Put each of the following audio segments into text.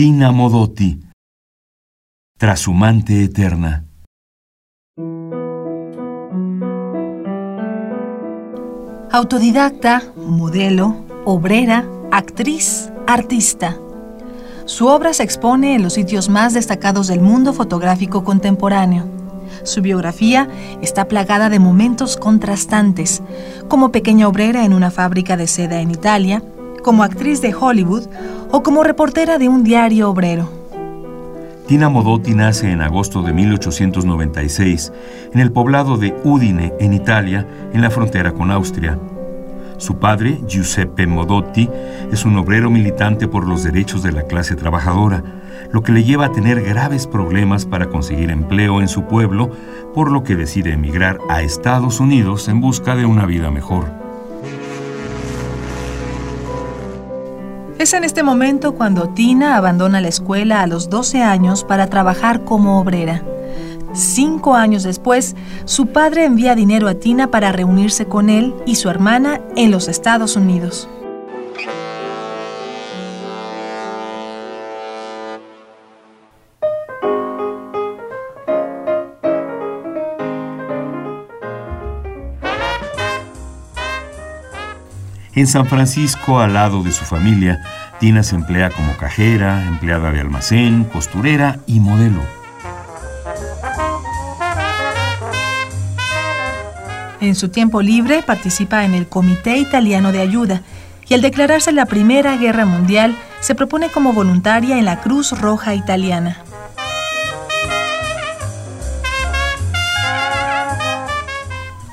Tina Modotti, Trashumante Eterna. Autodidacta, modelo, obrera, actriz, artista. Su obra se expone en los sitios más destacados del mundo fotográfico contemporáneo. Su biografía está plagada de momentos contrastantes, como pequeña obrera en una fábrica de seda en Italia, como actriz de Hollywood o como reportera de un diario obrero. Tina Modotti nace en agosto de 1896 en el poblado de Udine, en Italia, en la frontera con Austria. Su padre, Giuseppe Modotti, es un obrero militante por los derechos de la clase trabajadora, lo que le lleva a tener graves problemas para conseguir empleo en su pueblo, por lo que decide emigrar a Estados Unidos en busca de una vida mejor. Es en este momento cuando Tina abandona la escuela a los 12 años para trabajar como obrera. Cinco años después, su padre envía dinero a Tina para reunirse con él y su hermana en los Estados Unidos. En San Francisco, al lado de su familia, Tina se emplea como cajera, empleada de almacén, costurera y modelo. En su tiempo libre participa en el Comité Italiano de Ayuda y al declararse la Primera Guerra Mundial se propone como voluntaria en la Cruz Roja Italiana.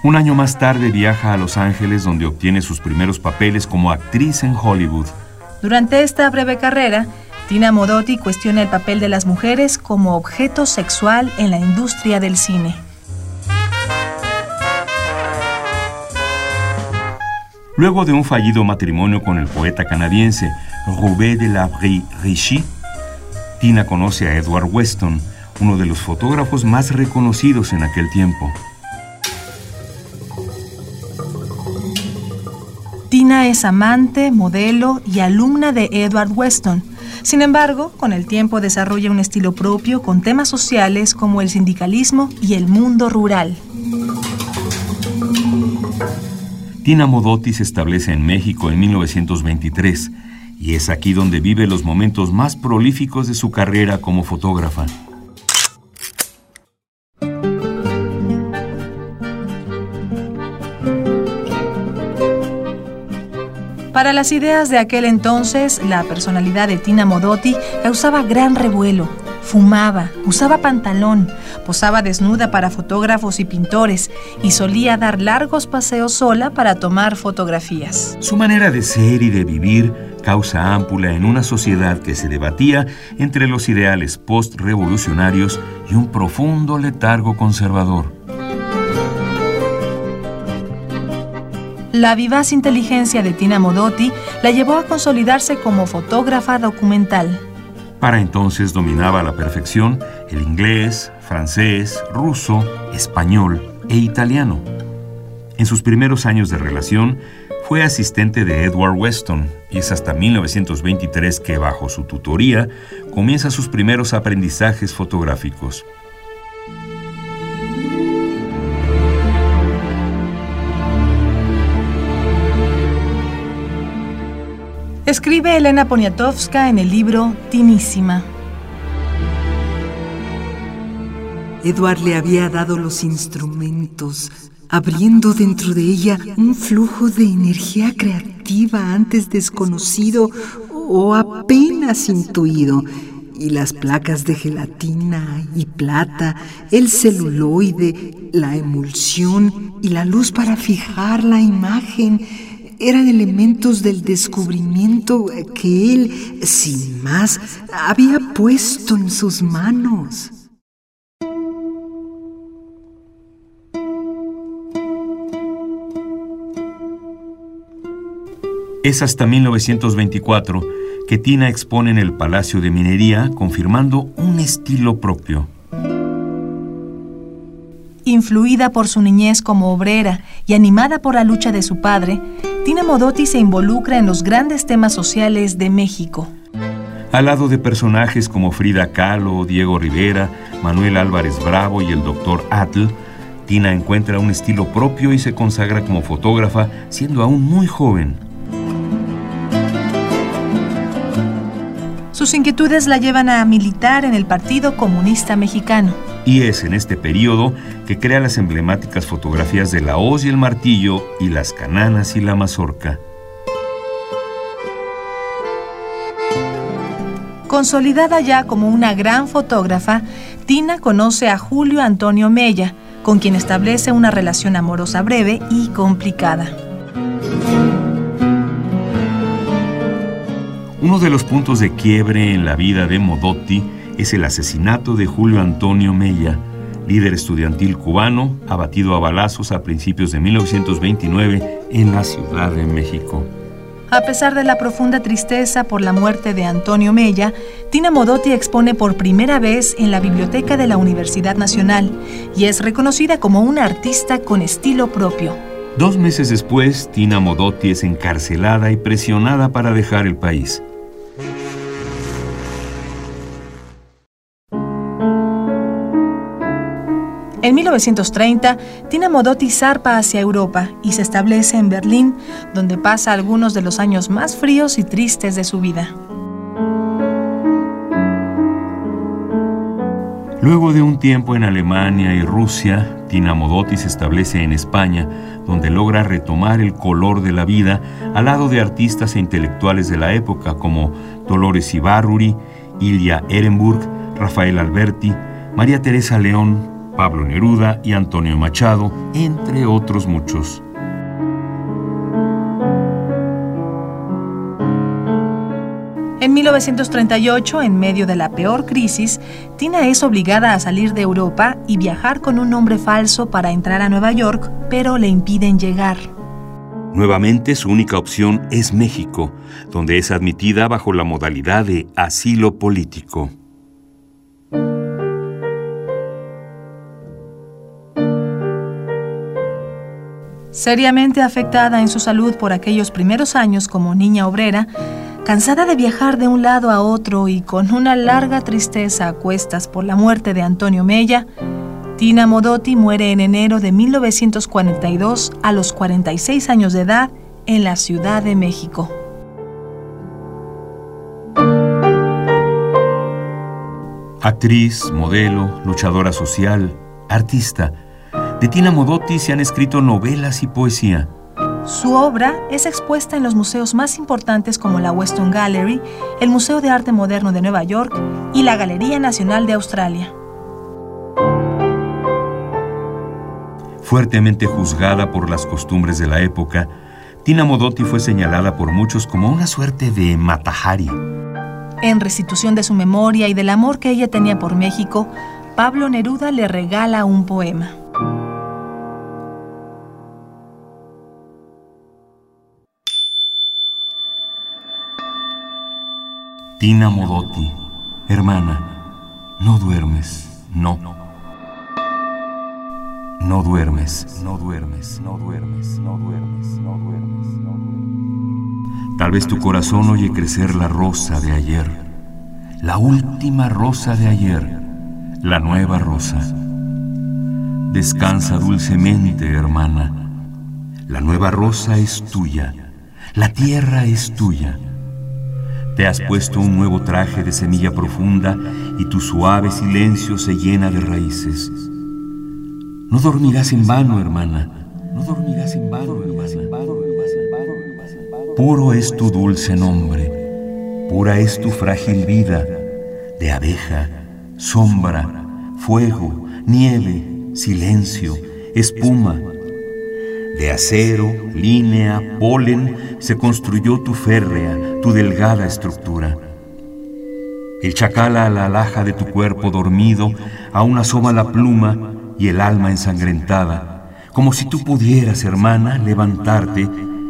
Un año más tarde viaja a Los Ángeles donde obtiene sus primeros papeles como actriz en Hollywood. Durante esta breve carrera, Tina Modotti cuestiona el papel de las mujeres como objeto sexual en la industria del cine. Luego de un fallido matrimonio con el poeta canadiense Roubaix de la Richie, Tina conoce a Edward Weston, uno de los fotógrafos más reconocidos en aquel tiempo. Tina es amante, modelo y alumna de Edward Weston. Sin embargo, con el tiempo desarrolla un estilo propio con temas sociales como el sindicalismo y el mundo rural. Tina Modotti se establece en México en 1923 y es aquí donde vive los momentos más prolíficos de su carrera como fotógrafa. Para las ideas de aquel entonces, la personalidad de Tina Modotti causaba gran revuelo. Fumaba, usaba pantalón, posaba desnuda para fotógrafos y pintores y solía dar largos paseos sola para tomar fotografías. Su manera de ser y de vivir causa ámpula en una sociedad que se debatía entre los ideales post-revolucionarios y un profundo letargo conservador. La vivaz inteligencia de Tina Modotti la llevó a consolidarse como fotógrafa documental. Para entonces dominaba a la perfección el inglés, francés, ruso, español e italiano. En sus primeros años de relación, fue asistente de Edward Weston y es hasta 1923 que bajo su tutoría comienza sus primeros aprendizajes fotográficos. Escribe Elena Poniatowska en el libro Tinísima. Edward le había dado los instrumentos, abriendo dentro de ella un flujo de energía creativa antes desconocido o apenas intuido. Y las placas de gelatina y plata, el celuloide, la emulsión y la luz para fijar la imagen eran elementos del descubrimiento que él, sin más, había puesto en sus manos. Es hasta 1924 que Tina expone en el Palacio de Minería, confirmando un estilo propio. Influida por su niñez como obrera y animada por la lucha de su padre, Tina Modotti se involucra en los grandes temas sociales de México. Al lado de personajes como Frida Kahlo, Diego Rivera, Manuel Álvarez Bravo y el Dr. Atl, Tina encuentra un estilo propio y se consagra como fotógrafa siendo aún muy joven. Sus inquietudes la llevan a militar en el Partido Comunista Mexicano. Y es en este periodo que crea las emblemáticas fotografías de la hoz y el martillo y las cananas y la mazorca. Consolidada ya como una gran fotógrafa, Tina conoce a Julio Antonio Mella, con quien establece una relación amorosa breve y complicada. Uno de los puntos de quiebre en la vida de Modotti es el asesinato de Julio Antonio Mella, líder estudiantil cubano, abatido a balazos a principios de 1929 en la Ciudad de México. A pesar de la profunda tristeza por la muerte de Antonio Mella, Tina Modotti expone por primera vez en la biblioteca de la Universidad Nacional y es reconocida como una artista con estilo propio. Dos meses después, Tina Modotti es encarcelada y presionada para dejar el país. En 1930, Tina Modotti zarpa hacia Europa y se establece en Berlín, donde pasa algunos de los años más fríos y tristes de su vida. Luego de un tiempo en Alemania y Rusia, Tina Modotti se establece en España, donde logra retomar el color de la vida al lado de artistas e intelectuales de la época como Dolores Ibarruri, Ilya Ehrenburg, Rafael Alberti, María Teresa León, Pablo Neruda y Antonio Machado, entre otros muchos. En 1938, en medio de la peor crisis, Tina es obligada a salir de Europa y viajar con un nombre falso para entrar a Nueva York, pero le impiden llegar. Nuevamente su única opción es México, donde es admitida bajo la modalidad de asilo político. Seriamente afectada en su salud por aquellos primeros años como niña obrera, cansada de viajar de un lado a otro y con una larga tristeza a cuestas por la muerte de Antonio Mella, Tina Modotti muere en enero de 1942 a los 46 años de edad en la Ciudad de México. Actriz, modelo, luchadora social, artista, de Tina Modotti se han escrito novelas y poesía. Su obra es expuesta en los museos más importantes como la Weston Gallery, el Museo de Arte Moderno de Nueva York y la Galería Nacional de Australia. Fuertemente juzgada por las costumbres de la época, Tina Modotti fue señalada por muchos como una suerte de Matahari. En restitución de su memoria y del amor que ella tenía por México, Pablo Neruda le regala un poema. Tina Modotti, hermana, no duermes, no. No duermes, no duermes, no duermes, no duermes, no duermes, no duermes. Tal vez tu corazón oye crecer la rosa de ayer, la última rosa de ayer, la nueva rosa. Descansa dulcemente, hermana. La nueva rosa es tuya, la tierra es tuya te has puesto un nuevo traje de semilla profunda y tu suave silencio se llena de raíces. No dormirás en vano, hermana. No dormirás en vano, hermana. Puro es tu dulce nombre. Pura es tu frágil vida de abeja, sombra, fuego, nieve, silencio, espuma. De acero, línea, polen, se construyó tu férrea, tu delgada estructura. El chacal a la alhaja de tu cuerpo dormido aún asoma la pluma y el alma ensangrentada, como si tú pudieras, hermana, levantarte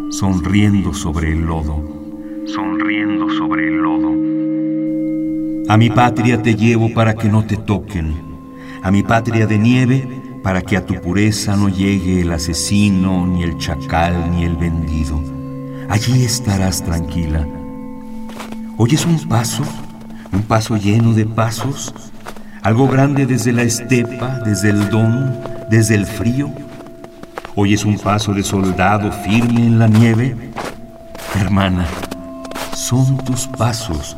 sonriendo sobre el lodo. Sonriendo sobre el lodo. A mi patria te llevo para que no te toquen, a mi patria de nieve para que a tu pureza no llegue el asesino, ni el chacal, ni el vendido. Allí estarás tranquila. ¿Oyes un paso? ¿Un paso lleno de pasos? algo grande desde la estepa, desde el don, desde el frío. Hoy es un paso de soldado firme en la nieve. Hermana, son tus pasos.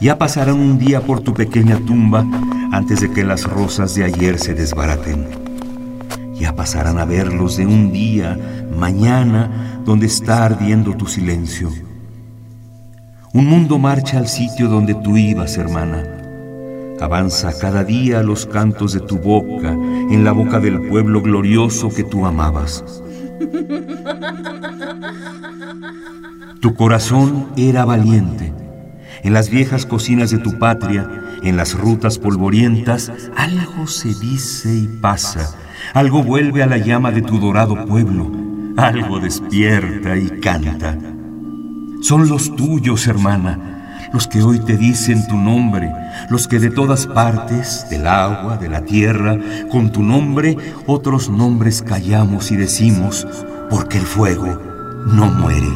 Ya pasarán un día por tu pequeña tumba antes de que las rosas de ayer se desbaraten. Ya pasarán a verlos de un día, mañana, donde está ardiendo tu silencio. Un mundo marcha al sitio donde tú ibas, hermana Avanza cada día los cantos de tu boca en la boca del pueblo glorioso que tú amabas. Tu corazón era valiente. En las viejas cocinas de tu patria, en las rutas polvorientas, algo se dice y pasa, algo vuelve a la llama de tu dorado pueblo, algo despierta y canta. Son los tuyos, hermana, los que hoy te dicen tu nombre, los que de todas partes, del agua, de la tierra, con tu nombre, otros nombres callamos y decimos, porque el fuego no muere.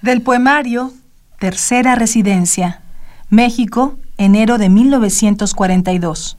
Del poemario Tercera Residencia, México, enero de 1942.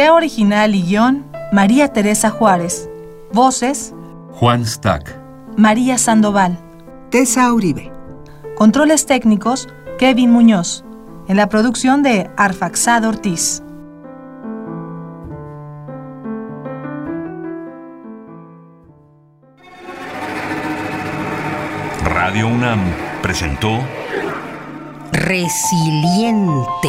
Idea original y guion, María Teresa Juárez. Voces, Juan Stack. María Sandoval. Tessa Uribe. Controles técnicos, Kevin Muñoz. En la producción de Arfaxado Ortiz. Radio UNAM presentó Resiliente.